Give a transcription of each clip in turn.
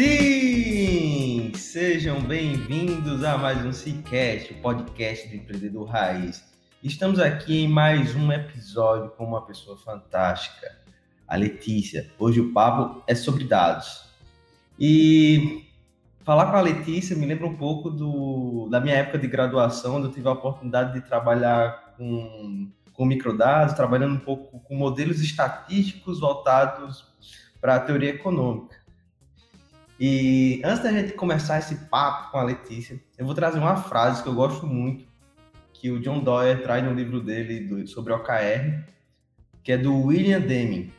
Sim! Sejam bem-vindos a mais um Cicast, o podcast do empreendedor raiz. Estamos aqui em mais um episódio com uma pessoa fantástica, a Letícia. Hoje o papo é sobre dados. E falar com a Letícia me lembra um pouco do, da minha época de graduação, onde eu tive a oportunidade de trabalhar com, com microdados, trabalhando um pouco com modelos estatísticos voltados para a teoria econômica. E antes da gente começar esse papo com a Letícia, eu vou trazer uma frase que eu gosto muito, que o John Doyer traz no livro dele sobre OKR, que é do William Deming,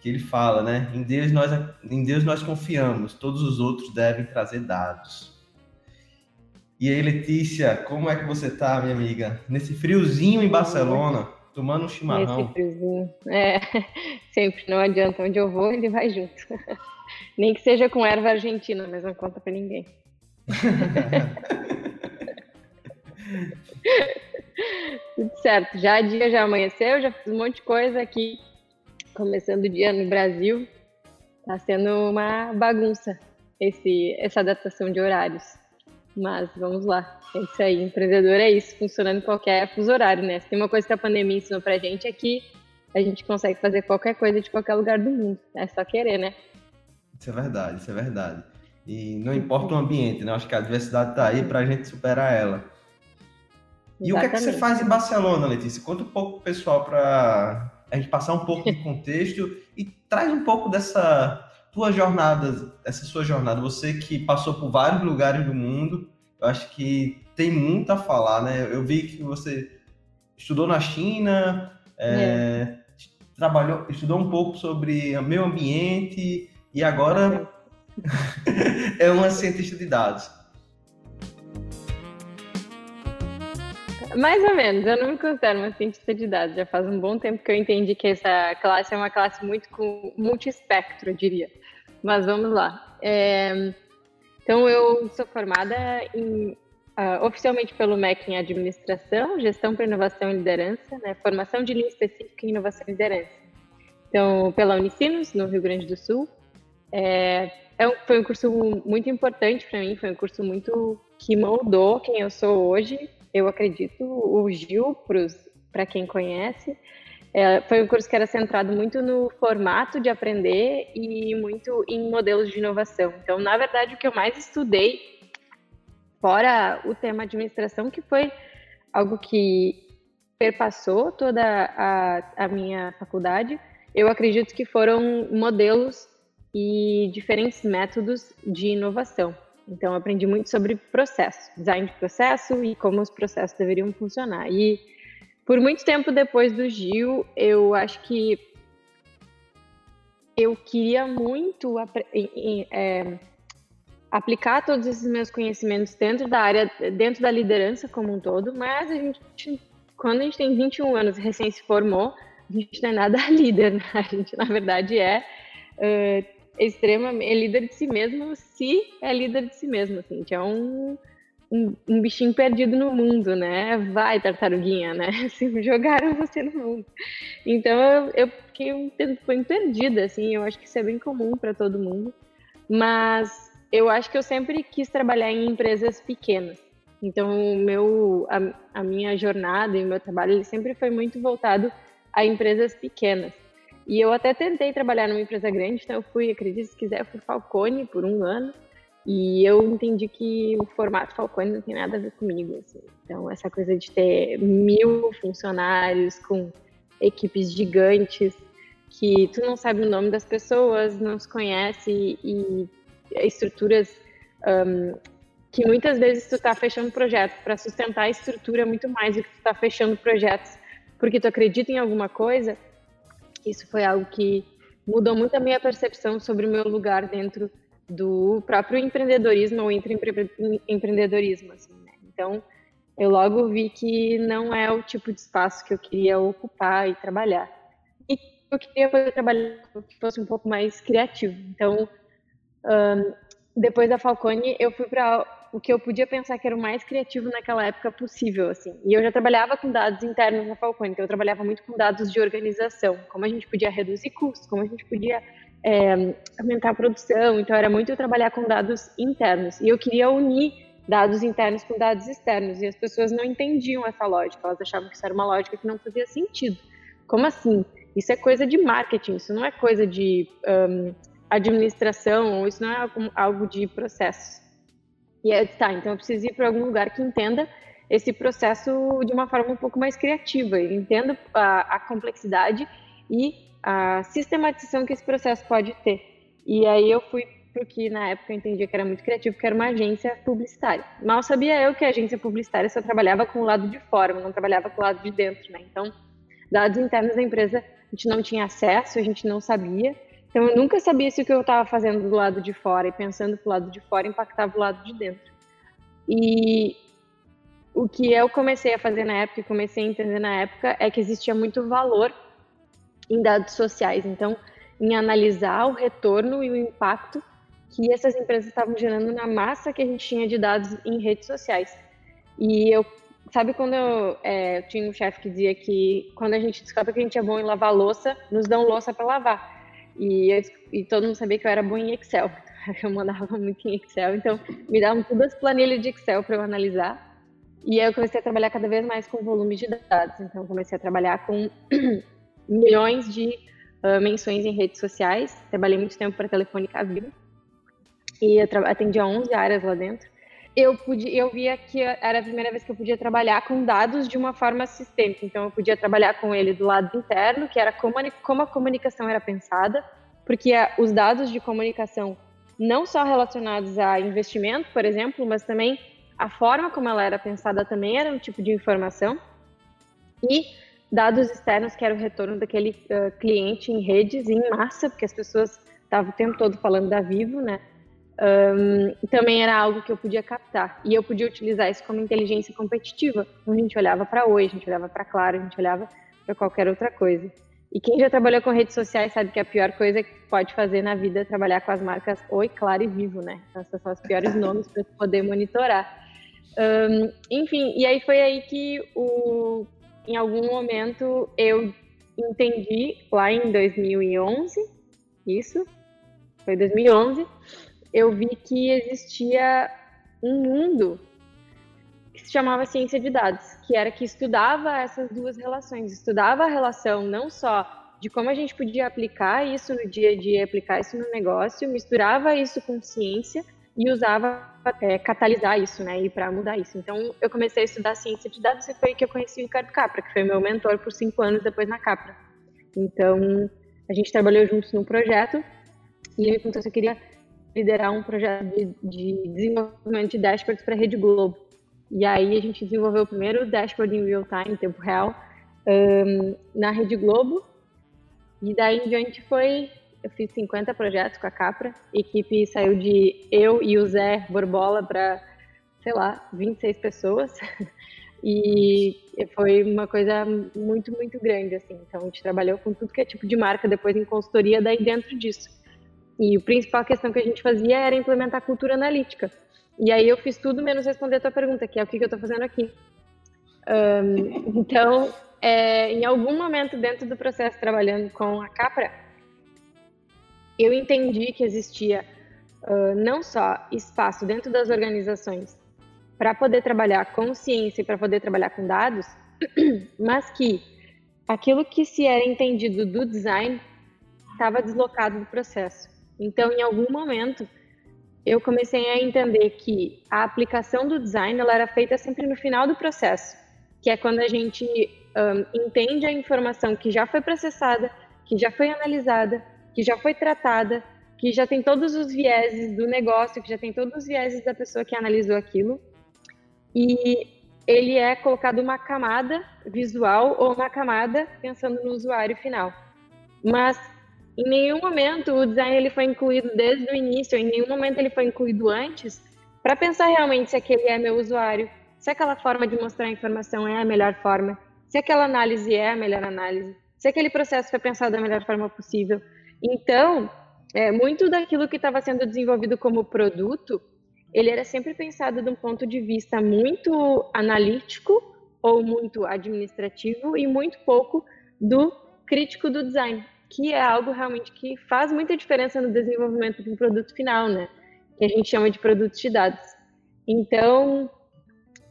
que ele fala, né? Em Deus nós em Deus nós confiamos, todos os outros devem trazer dados. E aí, Letícia, como é que você tá, minha amiga? Nesse friozinho em Barcelona, tomando um chimarrão. Nesse friozinho. É, sempre não adianta onde eu vou, ele vai junto. Nem que seja com erva argentina, mas não conta para ninguém. Tudo certo. Já dia já amanheceu, já fiz um monte de coisa aqui. Começando o dia no Brasil. Tá sendo uma bagunça esse, essa adaptação de horários. Mas vamos lá. É isso aí. Empreendedor é isso, funcionando em qualquer fuso horário, né? Se tem uma coisa que a pandemia ensinou pra gente é que a gente consegue fazer qualquer coisa de qualquer lugar do mundo. É só querer, né? Isso é verdade, isso é verdade. E não importa o ambiente, né? Acho que a diversidade está aí para a gente superar ela. E Exatamente. o que é que você faz em Barcelona, Letícia? Conta um pouco pro pessoal para a gente passar um pouco de contexto e traz um pouco dessa tua jornada, essa sua jornada. Você que passou por vários lugares do mundo, eu acho que tem muito a falar, né? Eu vi que você estudou na China, é, é. trabalhou, estudou um pouco sobre meio ambiente, e agora é uma cientista de dados. Mais ou menos, eu não me considero uma cientista de dados. Já faz um bom tempo que eu entendi que essa classe é uma classe muito com multiespectro, eu diria. Mas vamos lá. É... Então, eu sou formada em, uh, oficialmente pelo MEC em Administração, Gestão para Inovação e Liderança, né? formação de linha específica em Inovação e Liderança. Então, pela Unicinos, no Rio Grande do Sul, é, é foi um curso muito importante para mim, foi um curso muito que moldou quem eu sou hoje. Eu acredito, o Gil, para quem conhece, é, foi um curso que era centrado muito no formato de aprender e muito em modelos de inovação. Então, na verdade, o que eu mais estudei, fora o tema administração, que foi algo que perpassou toda a, a minha faculdade, eu acredito que foram modelos e diferentes métodos de inovação. Então, aprendi muito sobre processo, design de processo e como os processos deveriam funcionar. E por muito tempo depois do Gil, eu acho que eu queria muito é, aplicar todos esses meus conhecimentos dentro da área, dentro da liderança como um todo, mas a gente, quando a gente tem 21 anos recém se formou, a gente não é nada líder, né? A gente, na verdade, é uh, extremamente é líder de si mesmo se é líder de si mesmo, assim, que é um um, um, bichinho perdido no mundo, né? Vai, tartaruguinha, né? Se jogaram você no mundo. Então eu, eu fiquei um tempo perdida, assim. Eu acho que isso é bem comum para todo mundo. Mas eu acho que eu sempre quis trabalhar em empresas pequenas. Então, meu, a, a minha jornada e o meu trabalho ele sempre foi muito voltado a empresas pequenas. E eu até tentei trabalhar numa empresa grande, então eu fui, acredite se quiser, fui Falcone por um ano. E eu entendi que o formato Falcone não tem nada a ver comigo. Assim. Então, essa coisa de ter mil funcionários com equipes gigantes, que tu não sabe o nome das pessoas, não se conhece e estruturas um, que muitas vezes tu está fechando projetos para sustentar a estrutura muito mais do que tu está fechando projetos porque tu acredita em alguma coisa. Isso foi algo que mudou muito a minha percepção sobre o meu lugar dentro do próprio empreendedorismo ou empreendedorismo. Assim, né? Então, eu logo vi que não é o tipo de espaço que eu queria ocupar e trabalhar. E eu queria poder trabalhar que fosse um pouco mais criativo. Então, um, depois da Falcone, eu fui para o que eu podia pensar que era o mais criativo naquela época possível, assim. E eu já trabalhava com dados internos na Falcone, então eu trabalhava muito com dados de organização, como a gente podia reduzir custos, como a gente podia é, aumentar a produção. Então era muito trabalhar com dados internos. E eu queria unir dados internos com dados externos. E as pessoas não entendiam essa lógica, elas achavam que isso era uma lógica que não fazia sentido. Como assim? Isso é coisa de marketing, isso não é coisa de um, administração, isso não é algo de processos. E é, tá, então eu preciso ir para algum lugar que entenda esse processo de uma forma um pouco mais criativa, entenda a, a complexidade e a sistematização que esse processo pode ter. E aí eu fui para que na época eu entendia que era muito criativo, que era uma agência publicitária. Mal sabia eu que a agência publicitária só trabalhava com o lado de fora, não trabalhava com o lado de dentro, né? Então, dados internos da empresa a gente não tinha acesso, a gente não sabia, então eu nunca sabia se o que eu estava fazendo do lado de fora e pensando pro lado de fora impactava o lado de dentro. E o que eu comecei a fazer na época comecei a entender na época é que existia muito valor em dados sociais. Então, em analisar o retorno e o impacto que essas empresas estavam gerando na massa que a gente tinha de dados em redes sociais. E eu, sabe quando eu, é, eu tinha um chefe que dizia que quando a gente descobre que a gente é bom em lavar louça, nos dão louça para lavar. E, eu, e todo mundo sabia que eu era boa em Excel. Eu mandava muito em Excel, então me davam todas as planilhas de Excel para eu analisar. E aí eu comecei a trabalhar cada vez mais com volume de dados. Então comecei a trabalhar com milhões de uh, menções em redes sociais. Trabalhei muito tempo para Telefônica Viva. E eu atendia 11 áreas lá dentro eu podia, eu via que era a primeira vez que eu podia trabalhar com dados de uma forma sistêmica. Então, eu podia trabalhar com ele do lado interno, que era como, como a comunicação era pensada, porque os dados de comunicação, não só relacionados a investimento, por exemplo, mas também a forma como ela era pensada também era um tipo de informação. E dados externos, que era o retorno daquele uh, cliente em redes, em massa, porque as pessoas estavam o tempo todo falando da Vivo, né? Um, também era algo que eu podia captar. E eu podia utilizar isso como inteligência competitiva. Então, a gente olhava para Oi, a gente olhava para Claro, a gente olhava para qualquer outra coisa. E quem já trabalhou com redes sociais sabe que a pior coisa que pode fazer na vida é trabalhar com as marcas Oi, Claro e Vivo, né? Então, essas são os piores nomes para poder monitorar. Um, enfim, e aí foi aí que o, em algum momento eu entendi, lá em 2011, isso, foi 2011, eu vi que existia um mundo que se chamava ciência de dados, que era que estudava essas duas relações, estudava a relação não só de como a gente podia aplicar isso no dia a dia, aplicar isso no negócio, misturava isso com ciência e usava é, catalisar isso, né, e para mudar isso. Então, eu comecei a estudar ciência de dados e foi que eu conheci o Ricardo Capra, que foi meu mentor por cinco anos depois na Capra. Então, a gente trabalhou juntos num projeto e ele me perguntou se eu queria liderar um projeto de, de desenvolvimento de dashboards para a Rede Globo. E aí a gente desenvolveu o primeiro dashboard em real time, em tempo real, um, na Rede Globo. E daí em diante foi, eu fiz 50 projetos com a Capra, a equipe saiu de eu e o Zé Borbola para, sei lá, 26 pessoas. E foi uma coisa muito, muito grande, assim. Então, a gente trabalhou com tudo que é tipo de marca depois em consultoria daí dentro disso. E a principal questão que a gente fazia era implementar cultura analítica. E aí eu fiz tudo menos responder a tua pergunta, que é o que, que eu estou fazendo aqui. Um, então, é, em algum momento dentro do processo trabalhando com a Capra, eu entendi que existia uh, não só espaço dentro das organizações para poder trabalhar com ciência e para poder trabalhar com dados, mas que aquilo que se era entendido do design estava deslocado do processo. Então, em algum momento, eu comecei a entender que a aplicação do design ela era feita sempre no final do processo, que é quando a gente um, entende a informação que já foi processada, que já foi analisada, que já foi tratada, que já tem todos os vieses do negócio, que já tem todos os vieses da pessoa que analisou aquilo, e ele é colocado uma camada visual ou uma camada pensando no usuário final. Mas em nenhum momento o design ele foi incluído desde o início, em nenhum momento ele foi incluído antes, para pensar realmente se aquele é meu usuário, se aquela forma de mostrar a informação é a melhor forma, se aquela análise é a melhor análise, se aquele processo foi pensado da melhor forma possível. Então, é, muito daquilo que estava sendo desenvolvido como produto, ele era sempre pensado de um ponto de vista muito analítico ou muito administrativo e muito pouco do crítico do design, que é algo realmente que faz muita diferença no desenvolvimento de um produto final, né? Que a gente chama de produtos de dados. Então,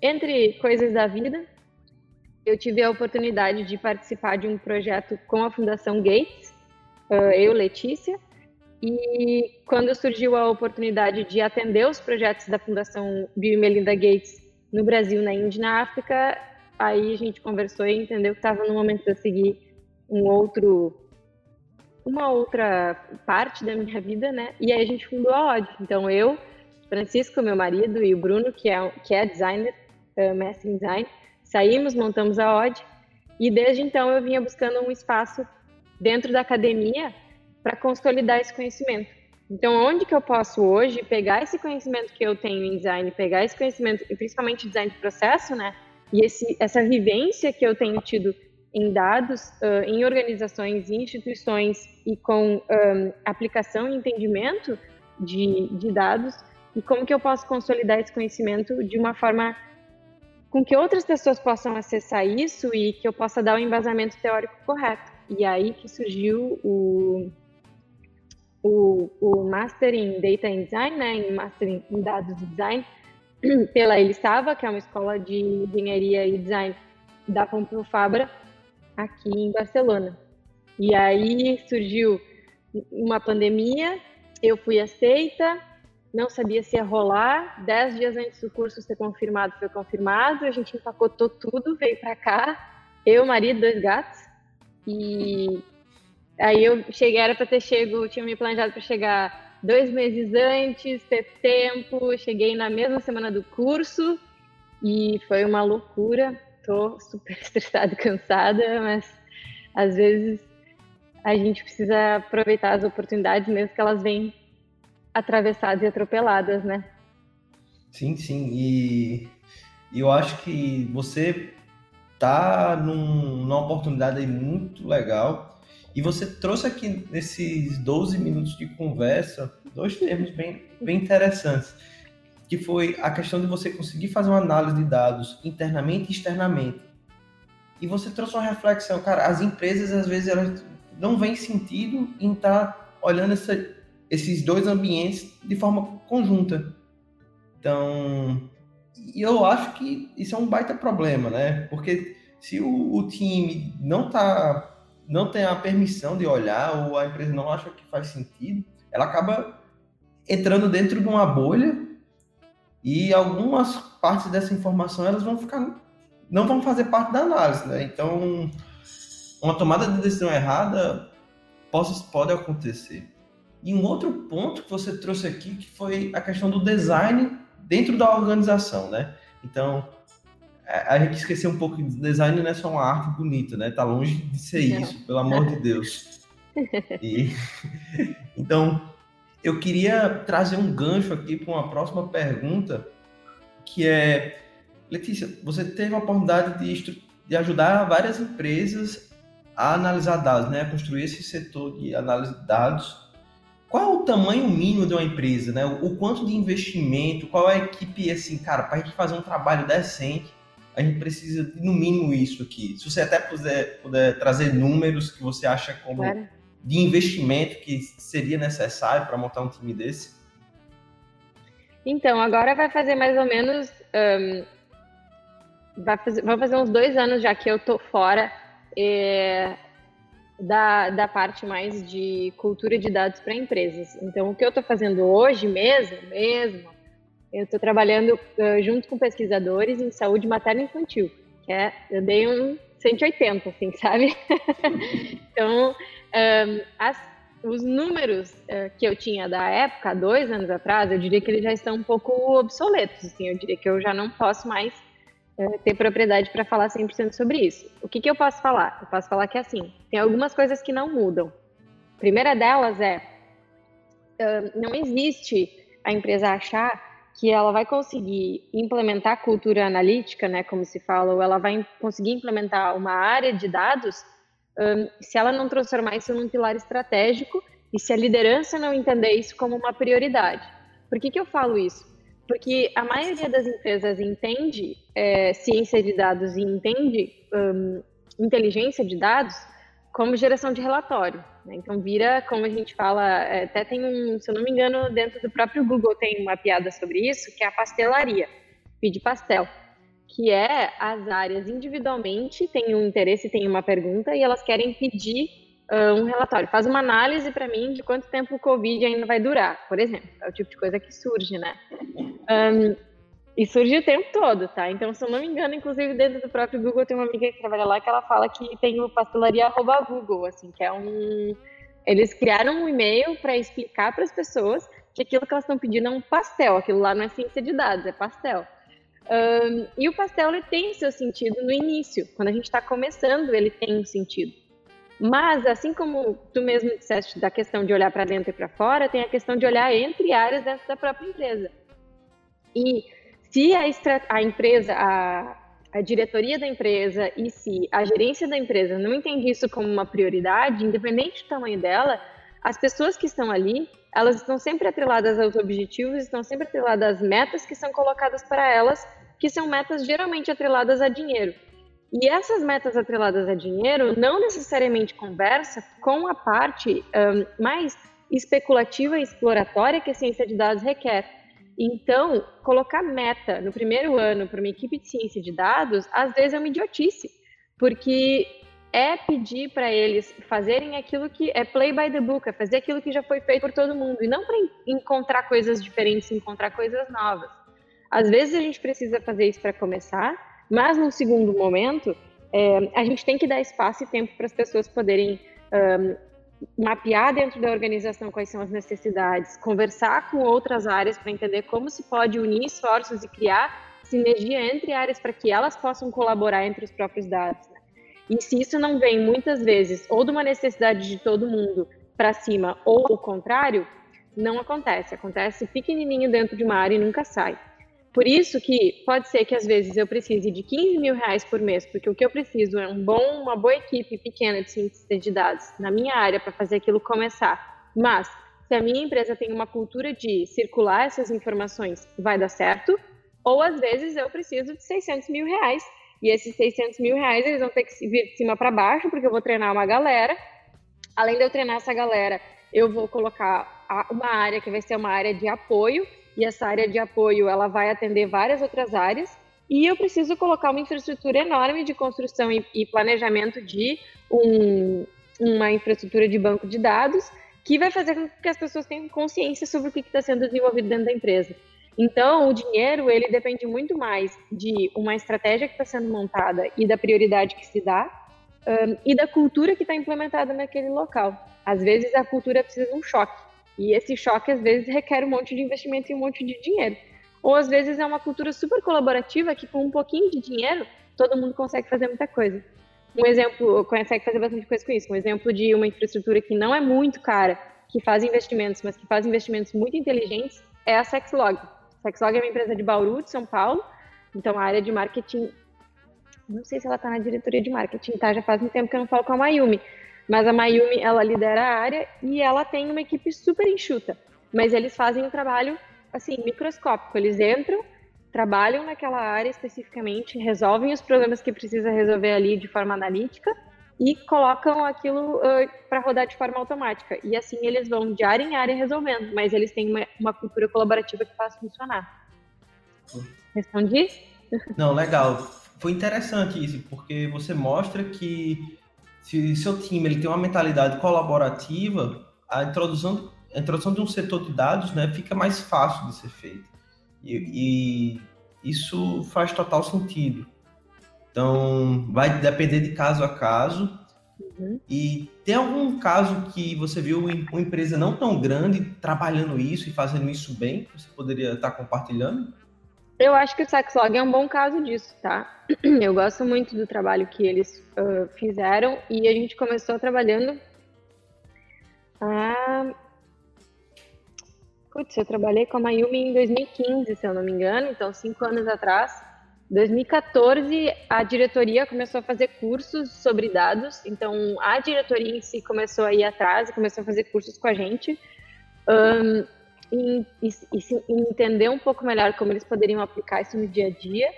entre coisas da vida, eu tive a oportunidade de participar de um projeto com a Fundação Gates, eu, Letícia, e quando surgiu a oportunidade de atender os projetos da Fundação Bill e Melinda Gates no Brasil, na Índia e na África, aí a gente conversou e entendeu que estava no momento de eu seguir um outro uma outra parte da minha vida, né? E aí a gente fundou a OD. Então eu, Francisco, meu marido, e o Bruno, que é, que é designer, uh, mestre em design, saímos, montamos a OD. E desde então eu vinha buscando um espaço dentro da academia para consolidar esse conhecimento. Então, onde que eu posso hoje pegar esse conhecimento que eu tenho em design, pegar esse conhecimento, e principalmente design de processo, né? E esse, essa vivência que eu tenho tido em dados, uh, em organizações, em instituições e com um, aplicação e entendimento de, de dados e como que eu posso consolidar esse conhecimento de uma forma com que outras pessoas possam acessar isso e que eu possa dar o embasamento teórico correto. E aí que surgiu o, o, o Master em Data and Design, né, em Master em Dados e Design, pela Elisava, que é uma escola de engenharia e design da Pompeu Fabra, aqui em Barcelona. E aí surgiu uma pandemia, eu fui aceita, não sabia se ia rolar. Dez dias antes do curso ser confirmado, foi confirmado. A gente empacotou tudo, veio para cá. Eu, marido, dois gatos. E aí eu cheguei, era para ter chego, tinha me planejado para chegar dois meses antes, ter tempo. Cheguei na mesma semana do curso e foi uma loucura. Tô super estressada, cansada, mas às vezes a gente precisa aproveitar as oportunidades, mesmo que elas venham atravessadas e atropeladas, né? Sim, sim. E, e eu acho que você tá num, numa oportunidade aí muito legal. E você trouxe aqui nesses 12 minutos de conversa dois termos bem, bem interessantes, que foi a questão de você conseguir fazer uma análise de dados internamente e externamente. E você trouxe uma reflexão, cara, as empresas às vezes elas não veem sentido em estar tá olhando essa, esses dois ambientes de forma conjunta. Então, eu acho que isso é um baita problema, né? Porque se o, o time não tá não tem a permissão de olhar ou a empresa não acha que faz sentido, ela acaba entrando dentro de uma bolha e algumas partes dessa informação elas vão ficar não vão fazer parte da análise, né? Então, uma tomada de decisão errada pode, pode acontecer. E um outro ponto que você trouxe aqui que foi a questão do design dentro da organização, né? Então, a gente esqueceu um pouco que design não é só uma arte bonita, né? Tá longe de ser isso, pelo amor de Deus. E, então, eu queria trazer um gancho aqui para uma próxima pergunta, que é, Letícia, você teve a oportunidade de, de ajudar várias empresas a analisar dados, né? A construir esse setor de análise de dados qual é o tamanho mínimo de uma empresa, né? O quanto de investimento, qual é a equipe, assim, cara, para a gente fazer um trabalho decente, a gente precisa de, no mínimo isso aqui. Se você até puder, puder trazer números que você acha como claro. De investimento que seria necessário para montar um time desse. Então, agora vai fazer mais ou menos. Um, vai fazer, fazer uns dois anos já que eu tô fora é, da, da parte mais de cultura de dados para empresas. Então, o que eu estou fazendo hoje mesmo, mesmo, eu estou trabalhando uh, junto com pesquisadores em saúde materna infantil, é, eu dei um 180, assim, sabe? então, um, as os números uh, que eu tinha da época, dois anos atrás, eu diria que eles já estão um pouco obsoletos. Assim, eu diria que eu já não posso mais uh, ter propriedade para falar 100% sobre isso. O que, que eu posso falar? Eu posso falar que, assim, tem algumas coisas que não mudam. A primeira delas é, uh, não existe a empresa achar que ela vai conseguir implementar cultura analítica, né, como se fala, ou ela vai conseguir implementar uma área de dados se ela não transformar isso num pilar estratégico e se a liderança não entender isso como uma prioridade. Por que, que eu falo isso? Porque a maioria das empresas entende é, ciência de dados e entende um, inteligência de dados como geração de relatório. Né? Então vira, como a gente fala, é, até tem um, se eu não me engano, dentro do próprio Google tem uma piada sobre isso, que é a pastelaria, pedir pastel que é as áreas individualmente têm um interesse, têm uma pergunta e elas querem pedir uh, um relatório. Faz uma análise para mim de quanto tempo o Covid ainda vai durar, por exemplo. É o tipo de coisa que surge, né? Um, e surge o tempo todo, tá? Então, se eu não me engano, inclusive dentro do próprio Google tem uma amiga que trabalha lá que ela fala que tem o pastelaria Google, assim, que é um... Eles criaram um e-mail para explicar para as pessoas que aquilo que elas estão pedindo é um pastel, aquilo lá não é ciência de dados, é pastel. Um, e o pastel ele tem seu sentido no início, quando a gente está começando, ele tem um sentido. Mas, assim como tu mesmo disseste da questão de olhar para dentro e para fora, tem a questão de olhar entre áreas dentro da própria empresa. E se a, a empresa, a, a diretoria da empresa e se a gerência da empresa não entende isso como uma prioridade, independente do tamanho dela, as pessoas que estão ali, elas estão sempre atreladas aos objetivos, estão sempre atreladas às metas que são colocadas para elas, que são metas geralmente atreladas a dinheiro. E essas metas atreladas a dinheiro não necessariamente conversa com a parte um, mais especulativa e exploratória que a ciência de dados requer. Então, colocar meta no primeiro ano para uma equipe de ciência de dados, às vezes é uma idiotice, porque é pedir para eles fazerem aquilo que é play by the book, é fazer aquilo que já foi feito por todo mundo, e não para encontrar coisas diferentes, encontrar coisas novas. Às vezes a gente precisa fazer isso para começar, mas no segundo momento, é, a gente tem que dar espaço e tempo para as pessoas poderem um, mapear dentro da organização quais são as necessidades, conversar com outras áreas para entender como se pode unir esforços e criar sinergia entre áreas para que elas possam colaborar entre os próprios dados. E se isso não vem muitas vezes ou de uma necessidade de todo mundo para cima ou o contrário, não acontece. Acontece pequenininho dentro de uma área e nunca sai. Por isso que pode ser que às vezes eu precise de 15 mil reais por mês, porque o que eu preciso é um bom, uma boa equipe pequena de cientistas de dados na minha área para fazer aquilo começar. Mas se a minha empresa tem uma cultura de circular essas informações, vai dar certo. Ou às vezes eu preciso de 600 mil reais e esses 600 mil reais, eles vão ter que vir de cima para baixo, porque eu vou treinar uma galera. Além de eu treinar essa galera, eu vou colocar uma área que vai ser uma área de apoio, e essa área de apoio, ela vai atender várias outras áreas, e eu preciso colocar uma infraestrutura enorme de construção e, planejamento de um, uma infraestrutura de banco de dados, que vai fazer com que as pessoas tenham consciência sobre o que está sendo desenvolvido dentro da empresa. Então, o dinheiro, ele depende muito mais de uma estratégia que está sendo montada e da prioridade que se dá um, e da cultura que está implementada naquele local. Às vezes, a cultura precisa de um choque. E esse choque, às vezes, requer um monte de investimento e um monte de dinheiro. Ou, às vezes, é uma cultura super colaborativa que, com um pouquinho de dinheiro, todo mundo consegue fazer muita coisa. Um exemplo, consegue fazer bastante coisa com isso. Um exemplo de uma infraestrutura que não é muito cara, que faz investimentos, mas que faz investimentos muito inteligentes, é a Sexlog. Sexlog é uma empresa de Bauru, de São Paulo. Então, a área de marketing. Não sei se ela está na diretoria de marketing, tá? Já faz um tempo que eu não falo com a Mayumi. Mas a Mayumi, ela lidera a área e ela tem uma equipe super enxuta. Mas eles fazem um trabalho, assim, microscópico. Eles entram, trabalham naquela área especificamente, resolvem os problemas que precisa resolver ali de forma analítica e colocam aquilo uh, para rodar de forma automática. E assim eles vão de área em área resolvendo, mas eles têm uma, uma cultura colaborativa que faz funcionar. Respondi? Não, legal. Foi interessante isso, porque você mostra que se seu time ele tem uma mentalidade colaborativa, a introdução, a introdução de um setor de dados né, fica mais fácil de ser feita. E, e isso faz total sentido. Então, vai depender de caso a caso. Uhum. E tem algum caso que você viu uma empresa não tão grande trabalhando isso e fazendo isso bem, que você poderia estar compartilhando? Eu acho que o Sexlog é um bom caso disso, tá? Eu gosto muito do trabalho que eles uh, fizeram e a gente começou trabalhando. Ah, putz, eu trabalhei com a Mayumi em 2015, se eu não me engano, então cinco anos atrás. 2014, a diretoria começou a fazer cursos sobre dados, então a diretoria em si começou a ir atrás e começou a fazer cursos com a gente. Um, e, e, e, entender um pouco melhor como eles poderiam aplicar isso no dia a dia.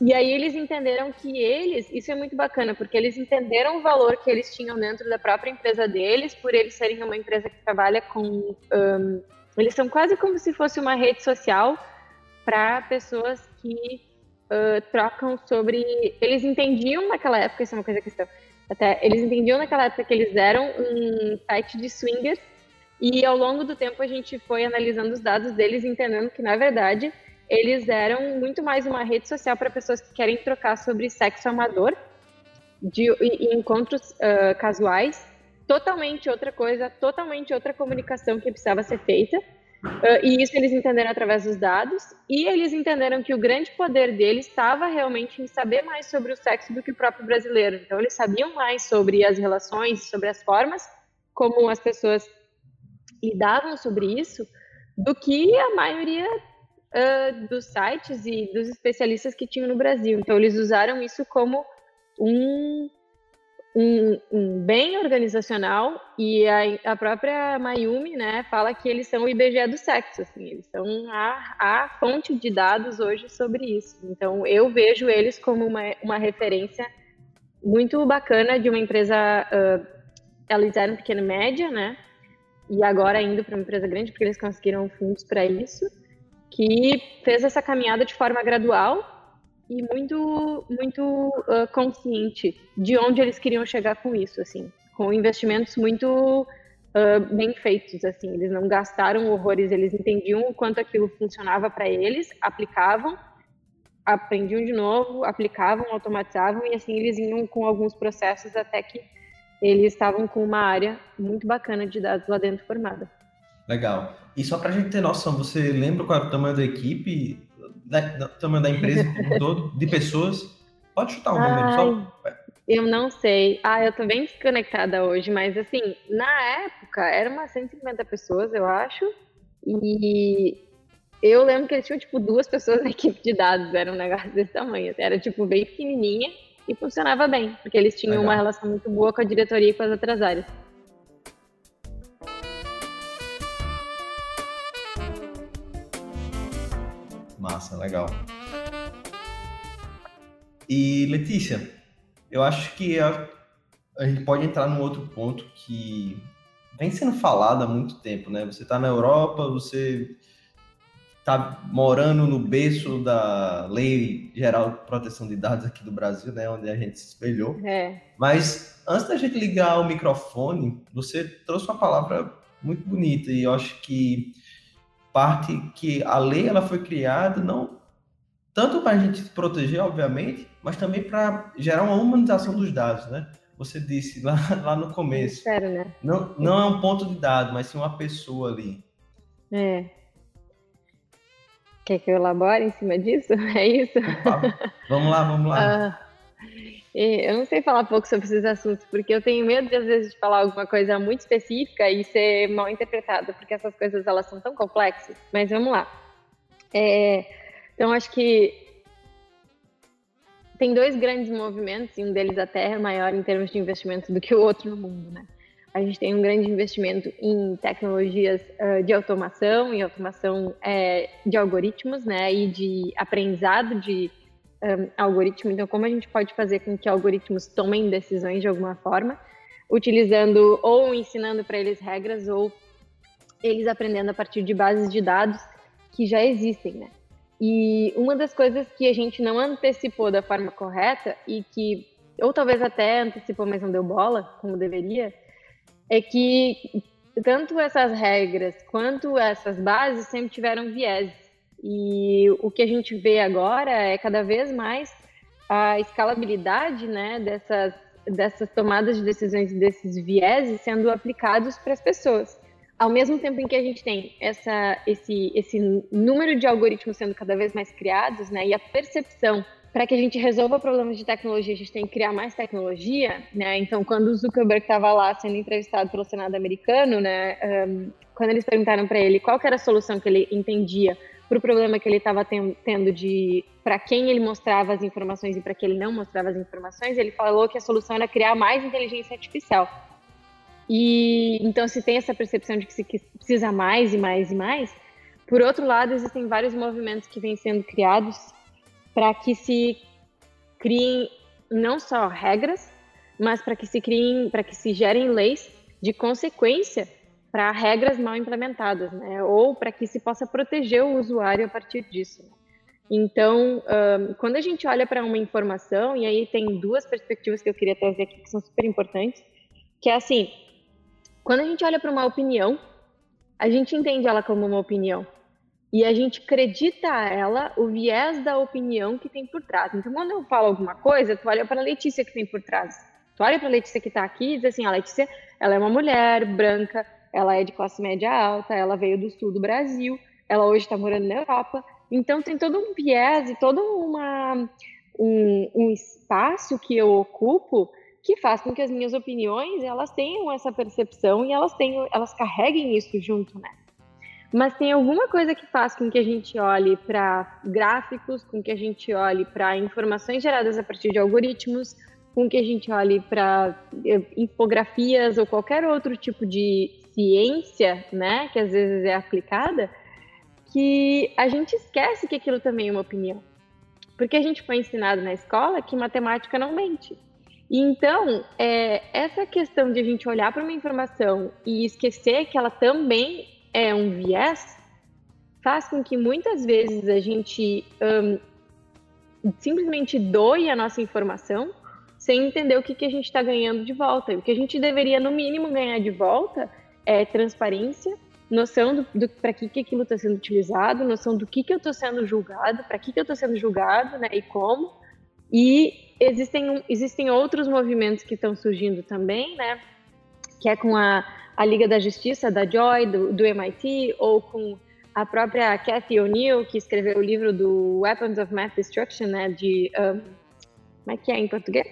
E aí eles entenderam que eles, isso é muito bacana, porque eles entenderam o valor que eles tinham dentro da própria empresa deles, por eles serem uma empresa que trabalha com. Um, eles são quase como se fosse uma rede social para pessoas que uh, trocam sobre. Eles entendiam naquela época, isso é uma coisa que estão. Até, eles entendiam naquela época que eles eram um site de swingers e ao longo do tempo a gente foi analisando os dados deles, entendendo que, na verdade, eles eram muito mais uma rede social para pessoas que querem trocar sobre sexo amador, de, encontros uh, casuais, totalmente outra coisa, totalmente outra comunicação que precisava ser feita. Uh, e isso eles entenderam através dos dados, e eles entenderam que o grande poder deles estava realmente em saber mais sobre o sexo do que o próprio brasileiro. Então, eles sabiam mais sobre as relações, sobre as formas como as pessoas lidavam sobre isso do que a maioria uh, dos sites e dos especialistas que tinham no Brasil. Então, eles usaram isso como um, um, um bem organizacional e a, a, própria Mayumi né, fala que eles são o IBGE do sexo, assim, eles são a, a fonte de dados hoje sobre isso. Então, eu vejo eles como uma, uma referência muito bacana de uma empresa, uh, eles eram pequena e média, né, e agora indo para uma empresa grande, porque eles conseguiram fundos para isso, que fez essa caminhada de forma gradual e muito muito uh, consciente de onde eles queriam chegar com isso, assim, com investimentos muito uh, bem feitos, assim, eles não gastaram horrores, eles entendiam o quanto aquilo funcionava para eles, aplicavam, aprendiam de novo, aplicavam, automatizavam e assim eles iam com alguns processos até que eles estavam com uma área muito bacana de dados lá dentro formada. Legal. E só para a gente ter noção, você lembra qual é o tamanho da equipe, da, tamanho da empresa todo, de pessoas? Pode chutar um número só. Eu não sei. Ah, eu tô bem desconectada hoje, mas assim, na época eram umas 150 pessoas, eu acho. E eu lembro que eles tinham, tipo, duas pessoas na equipe de dados, era um negócio desse tamanho. Era, tipo, bem pequenininha e funcionava bem, porque eles tinham Legal. uma relação muito boa com a diretoria e com as outras áreas. Massa, legal. E Letícia, eu acho que a, a gente pode entrar num outro ponto que vem sendo falado há muito tempo, né? Você está na Europa, você está morando no berço da Lei Geral de Proteção de Dados aqui do Brasil, né, onde a gente se espelhou. É. Mas antes da gente ligar o microfone, você trouxe uma palavra muito bonita e eu acho que parte que a lei ela foi criada não tanto para a gente se proteger, obviamente, mas também para gerar uma humanização dos dados, né? Você disse lá, lá no começo. Né? Não, não é um ponto de dado, mas sim uma pessoa ali. É. Quer que eu elabore em cima disso? É isso? Vamos lá, vamos lá. Uh, eu não sei falar pouco sobre esses assuntos, porque eu tenho medo, de, às vezes, de falar alguma coisa muito específica e ser mal interpretada, porque essas coisas elas são tão complexas. Mas vamos lá. É, então, acho que tem dois grandes movimentos, e um deles até é maior em termos de investimento do que o outro no mundo, né? A gente tem um grande investimento em tecnologias uh, de automação, em automação é, de algoritmos, né, e de aprendizado de um, algoritmo. Então, como a gente pode fazer com que algoritmos tomem decisões de alguma forma, utilizando ou ensinando para eles regras ou eles aprendendo a partir de bases de dados que já existem, né? E uma das coisas que a gente não antecipou da forma correta e que, ou talvez até antecipou, mas não deu bola, como deveria, é que tanto essas regras quanto essas bases sempre tiveram viés. E o que a gente vê agora é cada vez mais a escalabilidade né, dessas, dessas tomadas de decisões e desses vieses sendo aplicados para as pessoas. Ao mesmo tempo em que a gente tem essa, esse, esse número de algoritmos sendo cada vez mais criados, né, e a percepção para que a gente resolva problemas de tecnologia, a gente tem que criar mais tecnologia, né? Então, quando o Zuckerberg estava lá sendo entrevistado pelo Senado americano, né, um, quando eles perguntaram para ele qual era a solução que ele entendia para o problema que ele estava tendo de para quem ele mostrava as informações e para quem ele não mostrava as informações, ele falou que a solução era criar mais inteligência artificial. E então se tem essa percepção de que se precisa mais e mais e mais. Por outro lado, existem vários movimentos que vêm sendo criados para que se criem não só regras, mas para que se criem, para que se gerem leis de consequência para regras mal implementadas, né? Ou para que se possa proteger o usuário a partir disso. Né? Então, um, quando a gente olha para uma informação, e aí tem duas perspectivas que eu queria trazer aqui que são super importantes, que é assim, quando a gente olha para uma opinião, a gente entende ela como uma opinião e a gente acredita a ela o viés da opinião que tem por trás. Então, quando eu falo alguma coisa, tu olha para a Letícia que tem por trás. Tu olha para a Letícia que está aqui e diz assim, a Letícia, ela é uma mulher branca, ela é de classe média alta, ela veio do sul do Brasil, ela hoje está morando na Europa. Então, tem todo um viés e todo uma, um, um espaço que eu ocupo que faz com que as minhas opiniões elas tenham essa percepção e elas tenham, elas carreguem isso junto, né? mas tem alguma coisa que faz com que a gente olhe para gráficos, com que a gente olhe para informações geradas a partir de algoritmos, com que a gente olhe para eh, infografias ou qualquer outro tipo de ciência, né, que às vezes é aplicada, que a gente esquece que aquilo também é uma opinião. Porque a gente foi ensinado na escola que matemática não mente. E então, é, essa questão de a gente olhar para uma informação e esquecer que ela também é um viés, faz com que muitas vezes a gente um, simplesmente doe a nossa informação sem entender o que, que a gente está ganhando de volta. E o que a gente deveria, no mínimo, ganhar de volta é transparência, noção do, do para que, que aquilo está sendo utilizado, noção do que, que eu estou sendo julgado, para que, que eu estou sendo julgado né, e como. E existem, existem outros movimentos que estão surgindo também, né, que é com a a Liga da Justiça da Joy, do, do MIT, ou com a própria Cathy O'Neill, que escreveu o livro do Weapons of Math Destruction, né, de... Um, como é que é em português?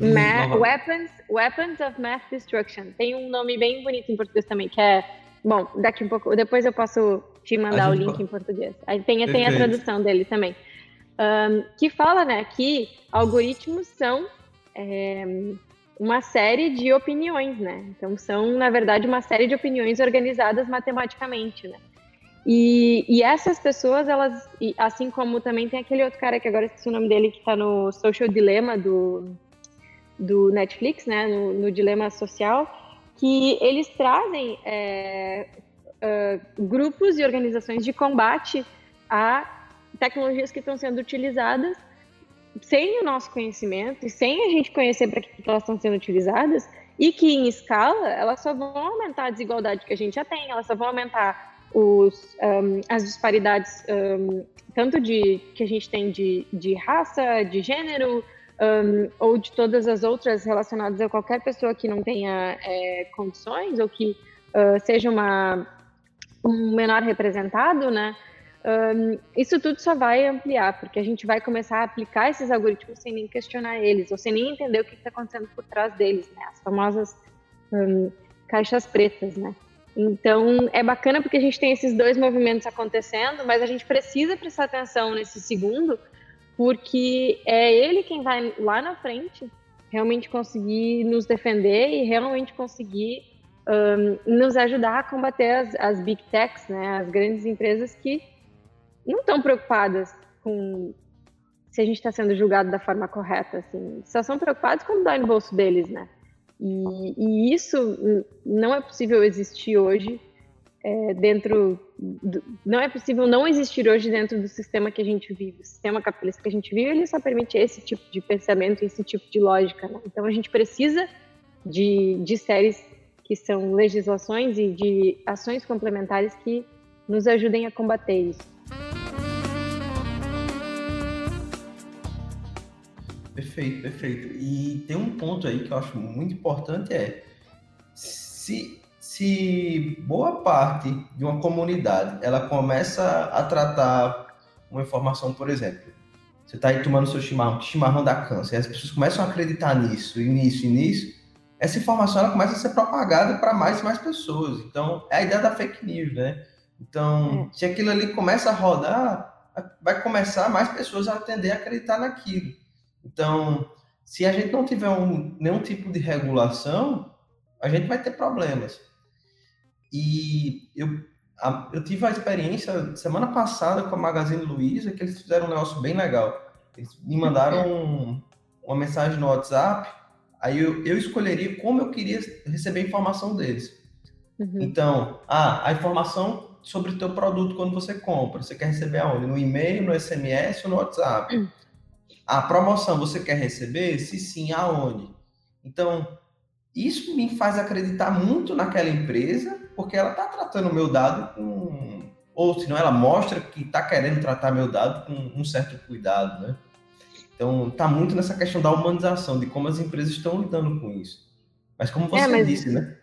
Math? Math Weapons, Weapons of Math Destruction. Tem um nome bem bonito em português também, que é... Bom, daqui um pouco... Depois eu posso te mandar o link pode... em português. Aí tem, tem a tradução dele também. Um, que fala, né, que algoritmos são... É, uma série de opiniões, né? Então são, na verdade, uma série de opiniões organizadas matematicamente, né? E, e essas pessoas, elas, assim como também tem aquele outro cara que agora esqueci o nome dele, que está no Social Dilemma do, do Netflix, né? No, no Dilema Social, que eles trazem é, uh, grupos e organizações de combate a tecnologias que estão sendo utilizadas sem o nosso conhecimento e sem a gente conhecer para que elas estão sendo utilizadas, e que em escala elas só vão aumentar a desigualdade que a gente já tem, elas só vão aumentar os, um, as disparidades um, tanto de que a gente tem de, de raça, de gênero, um, ou de todas as outras relacionadas a qualquer pessoa que não tenha é, condições ou que uh, seja uma, um menor representado, né? Um, isso tudo só vai ampliar, porque a gente vai começar a aplicar esses algoritmos sem nem questionar eles, ou sem nem entender o que está acontecendo por trás deles, né? As famosas um, caixas pretas, né? Então, é bacana porque a gente tem esses dois movimentos acontecendo, mas a gente precisa prestar atenção nesse segundo, porque é ele quem vai lá na frente realmente conseguir nos defender e realmente conseguir um, nos ajudar a combater as, as big techs, né, as grandes empresas que não estão preocupadas com se a gente está sendo julgado da forma correta, assim, só são preocupados com dá no bolso deles, né? E, e, isso não é possível existir hoje é, dentro, do, não é possível não existir hoje dentro do sistema que a gente vive, o sistema capitalista que a gente vive, ele só permite esse tipo de pensamento, esse tipo de lógica, né? Então a gente precisa de, de séries que são legislações e de ações complementares que nos ajudem a combater isso. Perfeito, perfeito. E tem um ponto aí que eu acho muito importante é se, se boa parte de uma comunidade ela começa a tratar uma informação, por exemplo, você está aí tomando seu chimarrão, chimarrão da câncer, e as pessoas começam a acreditar nisso, e nisso, e nisso, essa informação ela começa a ser propagada para mais e mais pessoas. Então, é a ideia da fake news, né? Então, é. se aquilo ali começa a rodar, vai começar mais pessoas a tender a acreditar naquilo. Então, se a gente não tiver um, nenhum tipo de regulação, a gente vai ter problemas. E eu, a, eu tive a experiência semana passada com a Magazine Luiza, que eles fizeram um negócio bem legal. Eles me mandaram um, uma mensagem no WhatsApp, aí eu, eu escolheria como eu queria receber a informação deles. Uhum. Então, ah, a informação sobre o teu produto quando você compra, você quer receber aonde? No e-mail, no SMS ou no WhatsApp? Uhum. A promoção você quer receber? Se sim, aonde? Então, isso me faz acreditar muito naquela empresa, porque ela está tratando o meu dado com. Ou senão ela mostra que está querendo tratar meu dado com um certo cuidado, né? Então, está muito nessa questão da humanização, de como as empresas estão lidando com isso. Mas como você é, mas... disse, né?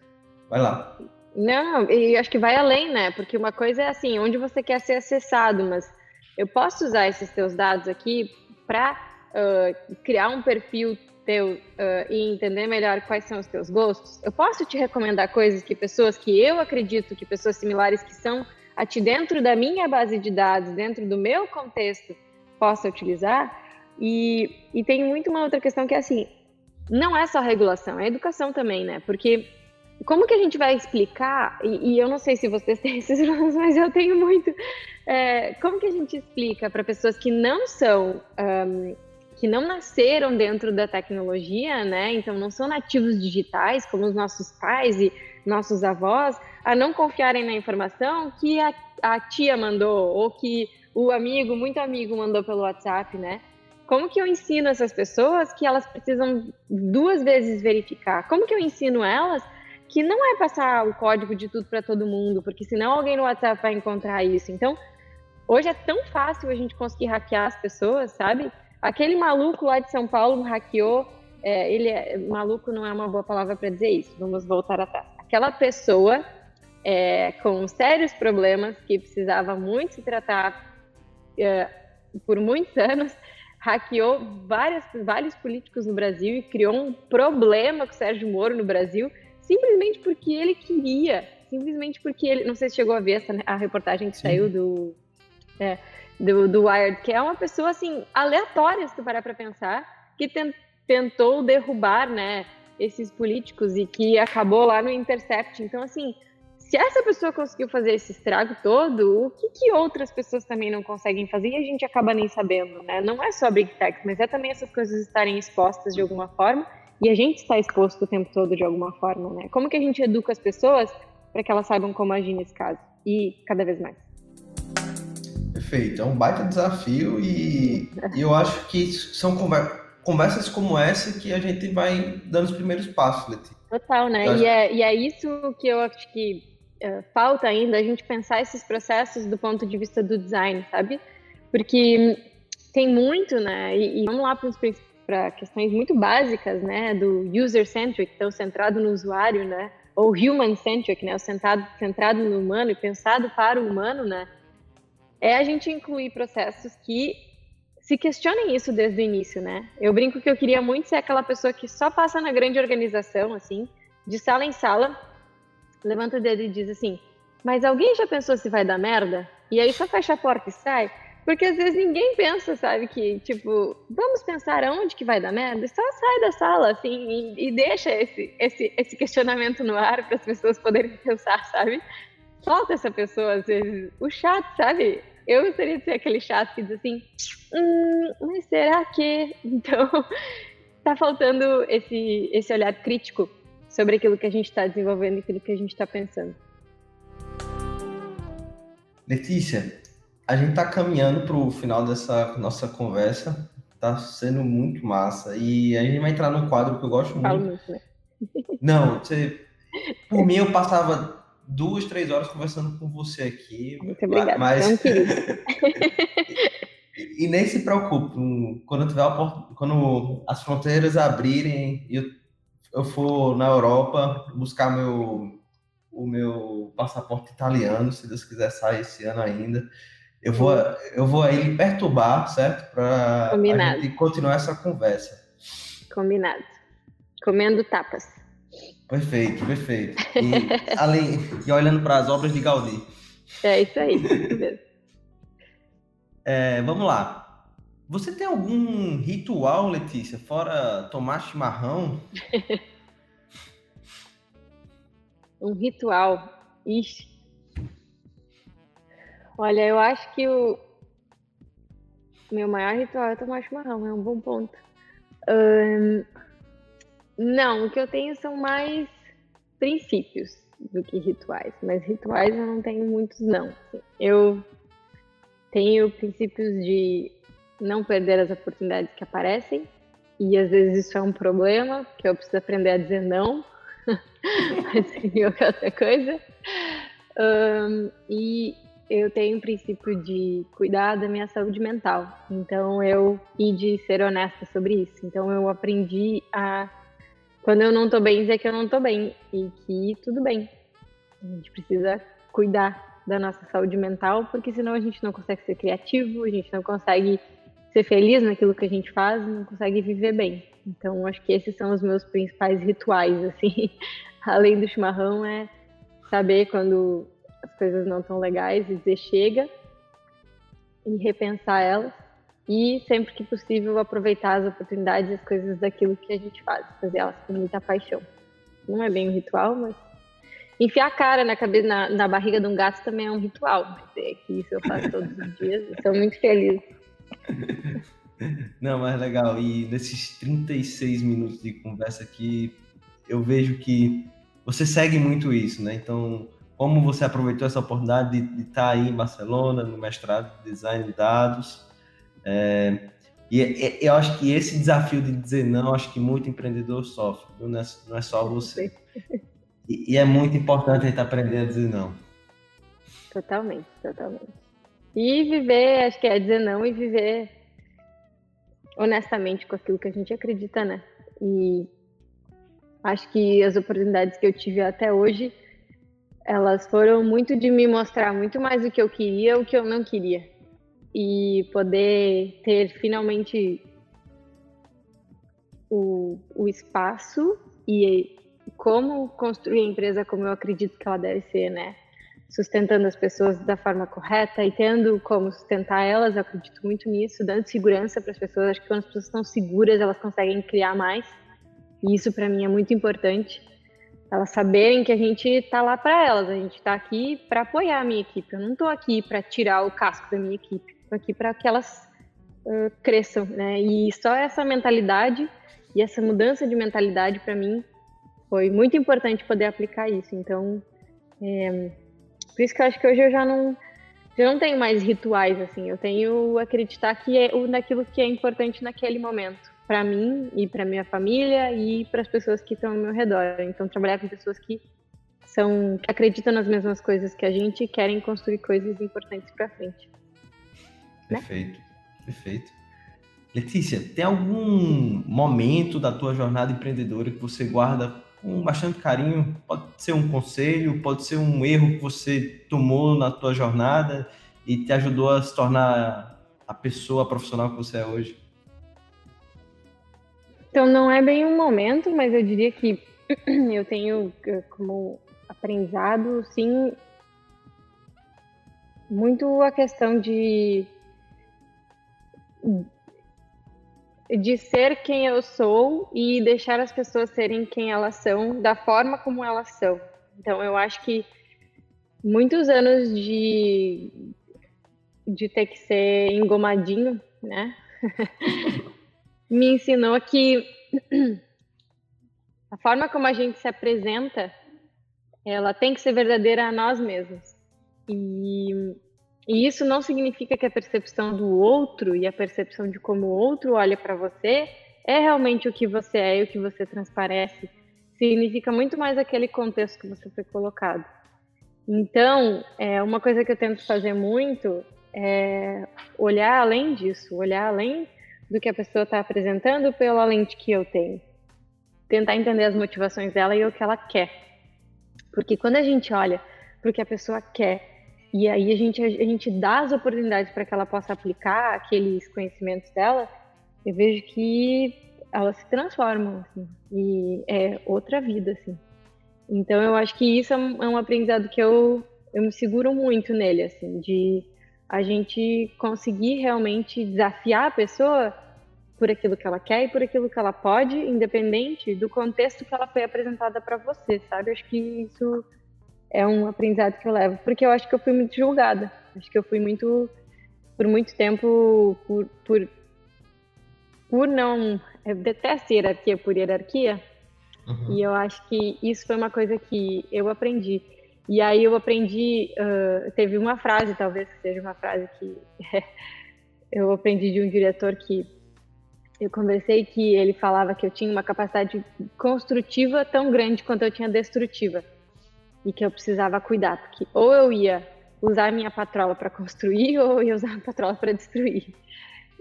Vai lá. Não, e acho que vai além, né? Porque uma coisa é assim, onde você quer ser acessado, mas eu posso usar esses teus dados aqui para uh, criar um perfil teu uh, e entender melhor quais são os teus gostos, eu posso te recomendar coisas que pessoas que eu acredito que pessoas similares que são a ti dentro da minha base de dados, dentro do meu contexto, possa utilizar. E, e tem muito uma outra questão que é assim, não é só regulação, é educação também, né? Porque como que a gente vai explicar, e, e eu não sei se vocês têm esses problemas, mas eu tenho muito, é, como que a gente explica para pessoas que não são um, que não nasceram dentro da tecnologia, né? Então não são nativos digitais como os nossos pais e nossos avós, a não confiarem na informação que a, a tia mandou ou que o amigo, muito amigo, mandou pelo WhatsApp, né? Como que eu ensino essas pessoas que elas precisam duas vezes verificar? Como que eu ensino elas que não é passar o código de tudo para todo mundo, porque senão alguém no WhatsApp vai encontrar isso. Então, hoje é tão fácil a gente conseguir hackear as pessoas, sabe? Aquele maluco lá de São Paulo hackeou. É, ele é, maluco não é uma boa palavra para dizer isso. Vamos voltar atrás. Aquela pessoa é, com sérios problemas que precisava muito se tratar é, por muitos anos hackeou várias, vários políticos no Brasil e criou um problema com o Sérgio Moro no Brasil simplesmente porque ele queria, simplesmente porque ele, não sei se chegou a ver essa, a reportagem que Sim. saiu do, é, do, do Wired, que é uma pessoa assim aleatória, se tu parar para pensar, que tentou derrubar, né, esses políticos e que acabou lá no Intercept. Então, assim, se essa pessoa conseguiu fazer esse estrago todo, o que, que outras pessoas também não conseguem fazer e a gente acaba nem sabendo, né? Não é só Big Tech, mas é também essas coisas estarem expostas de alguma forma e a gente está exposto o tempo todo de alguma forma, né? Como que a gente educa as pessoas para que elas saibam como agir nesse caso? E cada vez mais. Perfeito, é um baita desafio e, e eu acho que são conversas como essa que a gente vai dando os primeiros passos, Leti. Total, né? E é, e é isso que eu acho que uh, falta ainda, a gente pensar esses processos do ponto de vista do design, sabe? Porque tem muito, né? E, e vamos lá para questões muito básicas, né? Do user-centric, então centrado no usuário, né? Ou human-centric, né? O centrado, centrado no humano e pensado para o humano, né? É a gente incluir processos que se questionem isso desde o início, né? Eu brinco que eu queria muito ser aquela pessoa que só passa na grande organização, assim, de sala em sala, levanta o dedo e diz assim: Mas alguém já pensou se vai dar merda? E aí só fecha a porta e sai? Porque às vezes ninguém pensa, sabe, que, tipo, vamos pensar aonde que vai dar merda? Só sai da sala, assim, e, e deixa esse, esse, esse questionamento no ar para as pessoas poderem pensar, sabe? Falta essa pessoa, às vezes. O chato, sabe? Eu gostaria de ser aquele chato que diz assim, hum, mas será que? Então, tá faltando esse, esse olhar crítico sobre aquilo que a gente está desenvolvendo e aquilo que a gente está pensando. Letícia, a gente está caminhando para o final dessa nossa conversa. Está sendo muito massa. E a gente vai entrar num quadro que eu gosto muito. Falo muito, né? Não, você. Por mim, eu passava duas, três horas conversando com você aqui. Muito obrigada. Mas... e nem se preocupe, quando tiver quando as fronteiras abrirem e eu, eu for na Europa buscar meu o meu passaporte italiano, se Deus quiser sair esse ano ainda. Eu vou, eu vou aí perturbar, certo? Para continuar essa conversa. Combinado. Comendo tapas. Perfeito, perfeito. E, além, e olhando para as obras de Gaudí. É isso aí, isso mesmo. É, vamos lá. Você tem algum ritual, Letícia, fora tomar chimarrão? um ritual. Ixi. Olha, eu acho que o meu maior ritual é tomar chimarrão, é um bom ponto. Um, não, o que eu tenho são mais princípios do que rituais, mas rituais eu não tenho muitos, não. Eu tenho princípios de não perder as oportunidades que aparecem, e às vezes isso é um problema, que eu preciso aprender a dizer não, mas seria outra coisa. Um, e eu tenho o princípio de cuidar da minha saúde mental, então eu e de ser honesta sobre isso. Então eu aprendi a quando eu não tô bem, dizer que eu não tô bem e que tudo bem. A gente precisa cuidar da nossa saúde mental, porque senão a gente não consegue ser criativo, a gente não consegue ser feliz naquilo que a gente faz, não consegue viver bem. Então, acho que esses são os meus principais rituais, assim, além do chimarrão, é saber quando as coisas não estão legais e dizer chega e repensar elas e sempre que possível aproveitar as oportunidades e as coisas daquilo que a gente faz, fazer elas com muita paixão. Não é bem um ritual, mas enfiar a cara na cabeça, na, na barriga de um gato também é um ritual, mas é que isso eu faço todos os dias, estou muito feliz. Não, mas legal. E nesses 36 minutos de conversa aqui, eu vejo que você segue muito isso, né? Então, como você aproveitou essa oportunidade de, de estar aí em Barcelona, no mestrado de design de dados, é, e, e, eu acho que esse desafio de dizer não, acho que muito empreendedor sofre, não é, não é só você. E, e, é muito importante a gente aprender a dizer não. Totalmente, totalmente. E viver, acho que é dizer não e viver honestamente com aquilo que a gente acredita, né? E acho que as oportunidades que eu tive até hoje, elas foram muito de me mostrar muito mais o que eu queria, o que eu não queria e poder ter finalmente o, o espaço e como construir a empresa como eu acredito que ela deve ser, né? Sustentando as pessoas da forma correta e tendo como sustentar elas, eu acredito muito nisso, dando segurança para as pessoas. Acho que quando as pessoas estão seguras, elas conseguem criar mais. E isso para mim é muito importante. Elas saberem que a gente está lá para elas, a gente está aqui para apoiar a minha equipe. Eu não estou aqui para tirar o casco da minha equipe aqui para que elas uh, cresçam, né? E só essa mentalidade e essa mudança de mentalidade para mim foi muito importante poder aplicar isso. Então, é, por isso que eu acho que hoje eu já não eu não tenho mais rituais assim. Eu tenho acreditar que é naquilo que é importante naquele momento para mim e para minha família e para as pessoas que estão ao meu redor. Então, trabalhar com pessoas que são que acreditam nas mesmas coisas que a gente e querem construir coisas importantes para frente. Né? Perfeito, perfeito. Letícia, tem algum momento da tua jornada empreendedora que você guarda com bastante carinho? Pode ser um conselho, pode ser um erro que você tomou na tua jornada e te ajudou a se tornar a pessoa profissional que você é hoje? Então, não é bem um momento, mas eu diria que eu tenho como aprendizado, sim, muito a questão de de ser quem eu sou e deixar as pessoas serem quem elas são, da forma como elas são. Então, eu acho que muitos anos de, de ter que ser engomadinho, né? me ensinou que a forma como a gente se apresenta, ela tem que ser verdadeira a nós mesmos. E e isso não significa que a percepção do outro e a percepção de como o outro olha para você é realmente o que você é e o que você transparece. Significa muito mais aquele contexto que você foi colocado. Então, é, uma coisa que eu tento fazer muito é olhar além disso, olhar além do que a pessoa está apresentando pela lente que eu tenho. Tentar entender as motivações dela e o que ela quer. Porque quando a gente olha para o que a pessoa quer e aí a gente, a gente dá as oportunidades para que ela possa aplicar aqueles conhecimentos dela, eu vejo que elas se transformam, assim, e é outra vida, assim. Então eu acho que isso é um, é um aprendizado que eu, eu me seguro muito nele, assim, de a gente conseguir realmente desafiar a pessoa por aquilo que ela quer e por aquilo que ela pode, independente do contexto que ela foi apresentada para você, sabe? Acho que isso é um aprendizado que eu levo, porque eu acho que eu fui muito julgada. Acho que eu fui muito, por muito tempo, por, por, por não. Eu detesto hierarquia por hierarquia, uhum. e eu acho que isso foi uma coisa que eu aprendi. E aí eu aprendi, uh, teve uma frase, talvez que seja uma frase que eu aprendi de um diretor que eu conversei que ele falava que eu tinha uma capacidade construtiva tão grande quanto eu tinha destrutiva e que eu precisava cuidar, porque ou eu ia usar minha patrola para construir ou eu ia usar a patrola para destruir.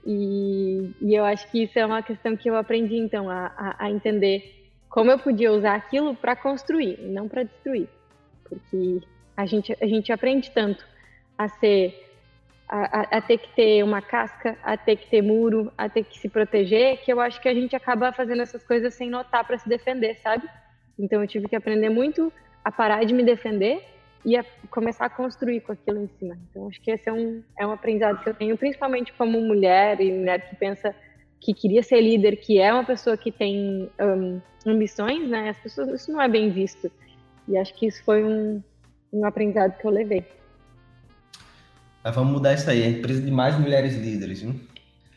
E, e, eu acho que isso é uma questão que eu aprendi, então, a, a, a entender como eu podia usar aquilo para construir, não para destruir. Porque a gente, a gente aprende tanto a ser. A, a, ter que ter uma casca, a ter que ter muro, a ter que se proteger, que eu acho que a gente acaba fazendo essas coisas sem notar para se defender, sabe? Então eu tive que aprender muito a parar de me defender e a começar a construir com aquilo em cima. Então, acho que esse é um, é um aprendizado que eu tenho, principalmente como mulher e mulher que pensa que queria ser líder, que é uma pessoa que tem um, ambições, né? As pessoas, isso não é bem visto. E acho que isso foi um, um aprendizado que eu levei. Mas vamos mudar isso aí. A gente precisa de mais mulheres líderes, viu?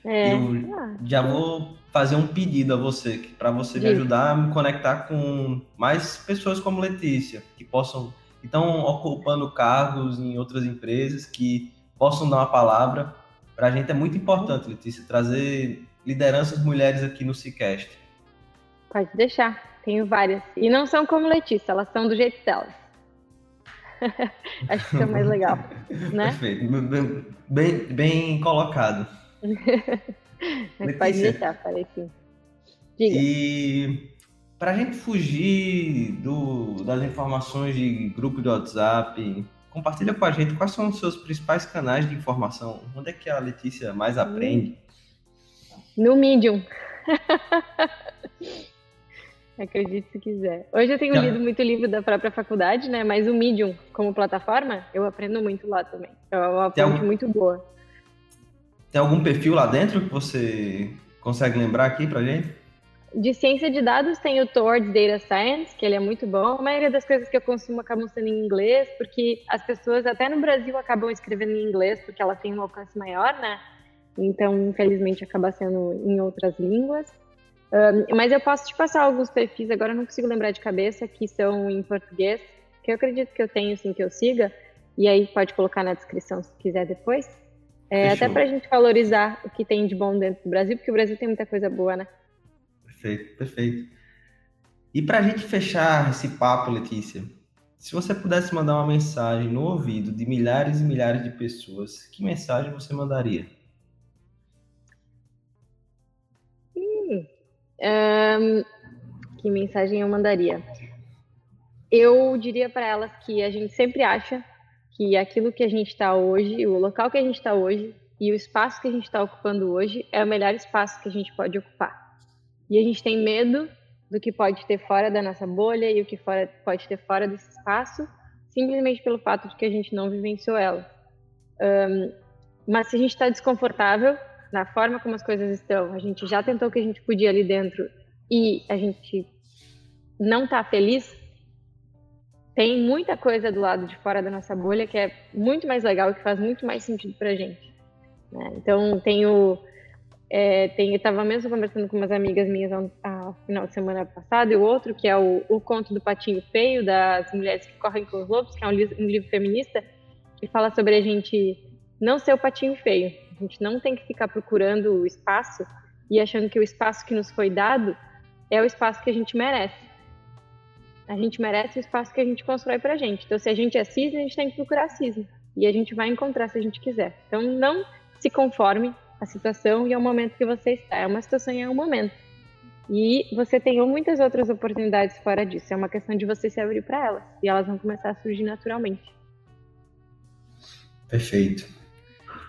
É. Eu ah, já vou fazer um pedido a você, para você me ajudar a me conectar com mais pessoas como Letícia, que possam que estão ocupando cargos em outras empresas, que possam dar uma palavra. Para a gente é muito importante, Letícia, trazer lideranças mulheres aqui no Cicast. Pode deixar, tenho várias. E não são como Letícia, elas são do jeito delas. Acho que é mais legal, né? Perfeito, bem, bem colocado. Pode deixar, sim. Diga. E para a gente fugir do, das informações de grupo de WhatsApp, compartilha com a gente quais são os seus principais canais de informação. Onde é que a Letícia mais aprende? No Medium. Acredite se quiser. Hoje eu tenho lido muito livro da própria faculdade, né? Mas o Medium, como plataforma, eu aprendo muito lá também. É uma fonte algum... muito boa. Tem algum perfil lá dentro que você consegue lembrar aqui pra gente? De ciência de dados tem o Towards Data Science, que ele é muito bom. A maioria das coisas que eu consumo acabam sendo em inglês, porque as pessoas até no Brasil acabam escrevendo em inglês, porque ela tem um alcance maior, né? Então, infelizmente, acaba sendo em outras línguas. Um, mas eu posso te passar alguns perfis, agora eu não consigo lembrar de cabeça, que são em português, que eu acredito que eu tenho, assim, que eu siga. E aí pode colocar na descrição se quiser depois. É, até para a gente valorizar o que tem de bom dentro do Brasil, porque o Brasil tem muita coisa boa, né? Perfeito, perfeito. E para a gente fechar esse papo, Letícia, se você pudesse mandar uma mensagem no ouvido de milhares e milhares de pessoas, que mensagem você mandaria? Hum, um, que mensagem eu mandaria? Eu diria para elas que a gente sempre acha que aquilo que a gente está hoje, o local que a gente está hoje e o espaço que a gente está ocupando hoje é o melhor espaço que a gente pode ocupar. E a gente tem medo do que pode ter fora da nossa bolha e o que fora, pode ter fora desse espaço, simplesmente pelo fato de que a gente não vivenciou ela. Um, mas se a gente está desconfortável na forma como as coisas estão, a gente já tentou o que a gente podia ali dentro e a gente não está feliz, tem muita coisa do lado de fora da nossa bolha que é muito mais legal e que faz muito mais sentido para gente. Né? Então, tenho, é, eu estava mesmo conversando com umas amigas minhas a, final de semana passado e o outro, que é o, o Conto do Patinho Feio, das Mulheres que Correm com os Lobos, que é um, livro, um livro feminista, que fala sobre a gente não ser o patinho feio. A gente não tem que ficar procurando o espaço e achando que o espaço que nos foi dado é o espaço que a gente merece. A gente merece o espaço que a gente constrói pra gente. Então, se a gente é cisne, a gente tem que procurar cisne. E a gente vai encontrar se a gente quiser. Então, não se conforme à situação e ao momento que você está. É uma situação e é um momento. E você tem muitas outras oportunidades fora disso. É uma questão de você se abrir para elas. E elas vão começar a surgir naturalmente. Perfeito.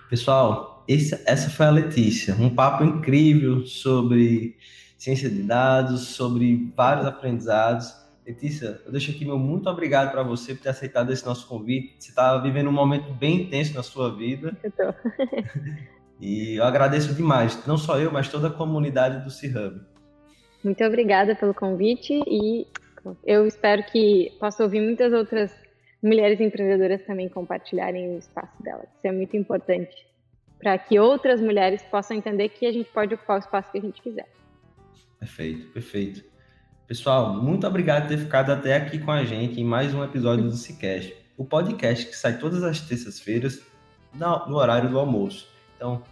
Pessoal, esse, essa foi a Letícia. Um papo incrível sobre ciência de dados, sobre vários aprendizados. Letícia, eu deixo aqui meu muito obrigado para você por ter aceitado esse nosso convite. Você está vivendo um momento bem intenso na sua vida. Eu tô. e eu agradeço demais, não só eu, mas toda a comunidade do C-Hub. Muito obrigada pelo convite e eu espero que possa ouvir muitas outras mulheres empreendedoras também compartilharem o espaço delas. Isso é muito importante para que outras mulheres possam entender que a gente pode ocupar o espaço que a gente quiser. Perfeito, perfeito. Pessoal, muito obrigado por ter ficado até aqui com a gente em mais um episódio do Cicast, o podcast que sai todas as terças-feiras no horário do almoço. Então,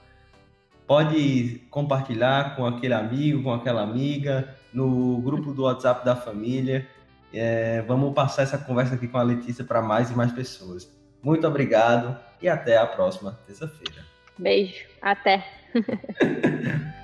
pode compartilhar com aquele amigo, com aquela amiga, no grupo do WhatsApp da família. É, vamos passar essa conversa aqui com a Letícia para mais e mais pessoas. Muito obrigado e até a próxima terça-feira. Beijo, até.